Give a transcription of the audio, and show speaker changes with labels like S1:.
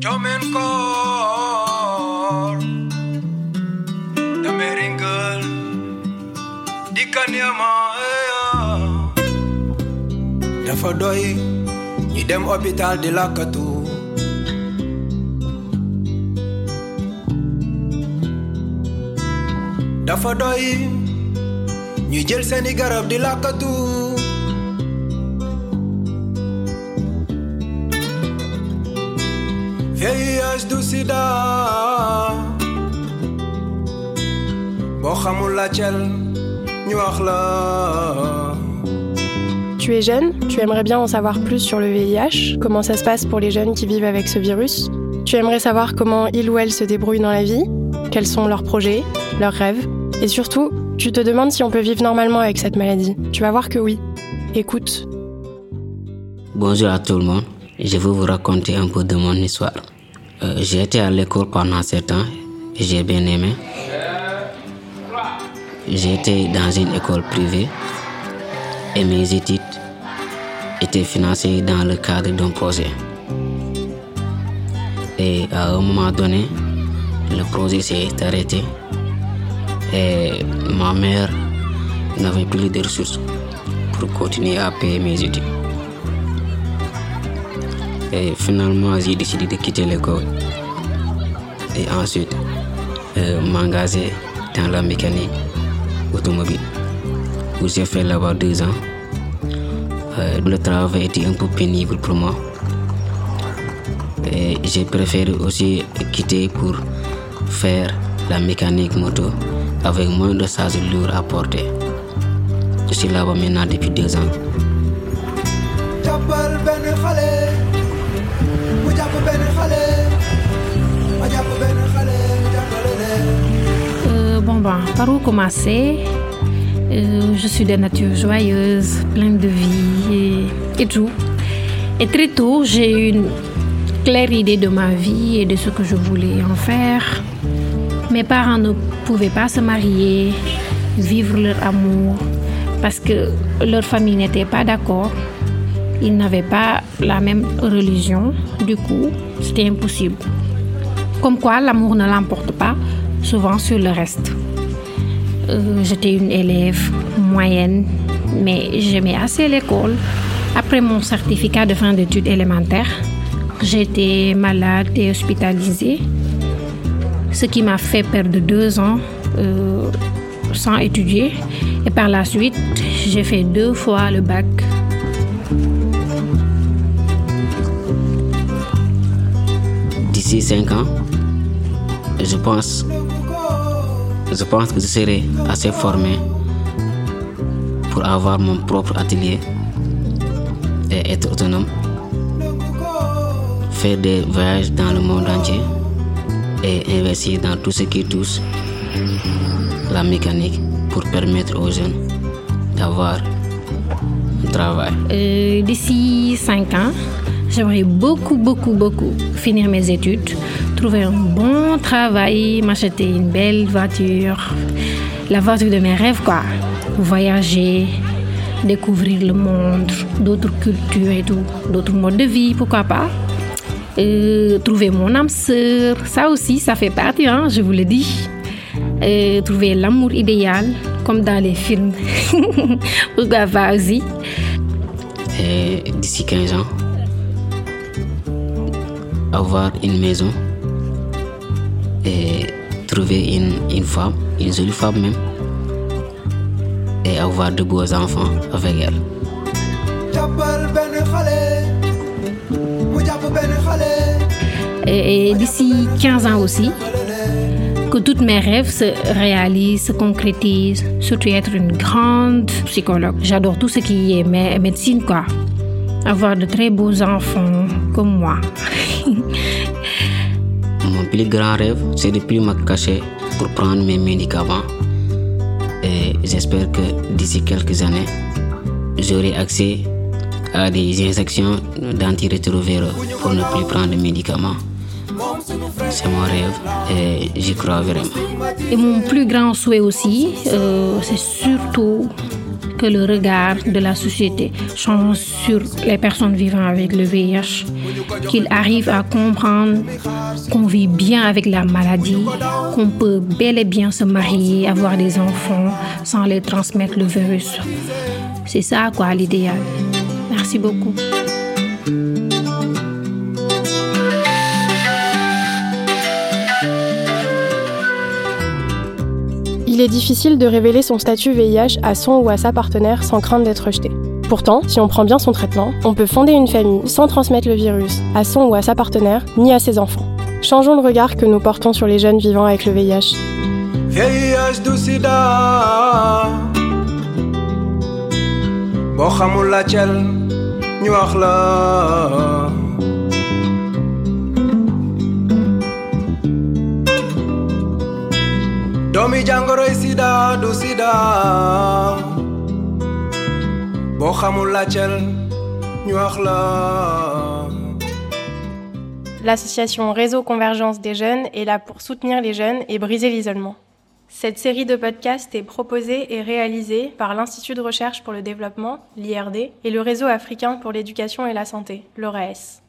S1: Chomencor Dame ringel Di kanyama Dafa doy ñi dem hôpital di lakatu Dafa doy ñi jël seeni garab di lakatu VIH du sida boo xamul la cel ñu wax la
S2: Tu es jeune, tu aimerais bien en savoir plus sur le VIH, comment ça se passe pour les jeunes qui vivent avec ce virus? Tu aimerais savoir comment ils ou elles se débrouillent dans la vie, quels sont leurs projets, leurs rêves? Et surtout, tu te demandes si on peut vivre normalement avec cette maladie. Tu vas voir que oui. Écoute.
S3: Bonjour à tout le monde. Je vais vous raconter un peu de mon histoire. Euh, j'ai été à l'école pendant sept ans et j'ai bien aimé. J'ai été dans une école privée et mes études étaient financées dans le cadre d'un projet. Et à un moment donné, le projet s'est arrêté et ma mère n'avait plus de ressources pour continuer à payer mes études. Et finalement, j'ai décidé de quitter l'école et ensuite euh, m'engager dans la mécanique automobile où j'ai fait là-bas deux ans. Euh, le travail était un peu pénible pour moi. Et j'ai préféré aussi quitter pour faire la mécanique moto avec moins de charges lourdes à porter. Je suis là-bas maintenant depuis deux ans.
S4: Bon par où commencer? Euh, Je suis de nature joyeuse, pleine de vie et, et tout. Et très tôt, j'ai eu une claire idée de ma vie et de ce que je voulais en faire. Mes parents ne pouvaient pas se marier, vivre leur amour, parce que leur famille n'était pas d'accord. Ils n'avaient pas la même religion, du coup, c'était impossible. Comme quoi, l'amour ne l'emporte pas souvent sur le reste. Euh, J'étais une élève moyenne, mais j'aimais assez l'école. Après mon certificat de fin d'études élémentaires, j'étais malade et hospitalisée, ce qui m'a fait perdre deux ans euh, sans étudier. Et par la suite, j'ai fait deux fois le bac.
S3: D'ici cinq ans, je pense, je pense que je serai assez formé pour avoir mon propre atelier et être autonome, faire des voyages dans le monde entier et investir dans tout ce qui touche la mécanique pour permettre aux jeunes d'avoir un travail.
S4: Euh, D'ici 5 ans, j'aimerais beaucoup, beaucoup, beaucoup finir mes études, trouver un bon travail, m'acheter une belle voiture, la voiture de mes rêves, quoi. Voyager, découvrir le monde, d'autres cultures et tout, d'autres modes de vie, pourquoi pas. Euh, trouver mon âme sœur, ça aussi, ça fait partie, hein, je vous le dis. Euh, trouver l'amour idéal, comme dans les films. pourquoi pas aussi.
S3: Et d'ici 15 ans, avoir une maison et trouver une, une femme, une jolie femme même, et avoir de beaux enfants avec elle.
S4: Et, et d'ici 15 ans aussi, que tous mes rêves se réalisent, se concrétisent, surtout être une grande psychologue. J'adore tout ce qui est mé- médecine, quoi. Avoir de très beaux enfants comme moi.
S3: Mon plus grand rêve, c'est de plus me cacher pour prendre mes médicaments. Et j'espère que d'ici quelques années, j'aurai accès à des injections d'antirétroviraux pour ne plus prendre de médicaments. C'est mon rêve et j'y crois vraiment.
S4: Et mon plus grand souhait aussi, euh, c'est surtout que le regard de la société change sur les personnes vivant avec le VIH, qu'ils arrivent à comprendre qu'on vit bien avec la maladie, qu'on peut bel et bien se marier, avoir des enfants sans les transmettre le virus. C'est ça quoi l'idéal. Merci beaucoup.
S2: Il est difficile de révéler son statut VIH à son ou à sa partenaire sans crainte d'être rejeté. Pourtant, si on prend bien son traitement, on peut fonder une famille sans transmettre le virus à son ou à sa partenaire ni à ses enfants. Changeons le regard que nous portons sur les jeunes vivant avec le VIH.
S1: VIH du
S2: L'association Réseau Convergence des jeunes est là pour soutenir les jeunes et briser l'isolement. Cette série de podcasts est proposée et réalisée par l'Institut de recherche pour le développement, l'IRD, et le Réseau africain pour l'éducation et la santé, l'ORAS.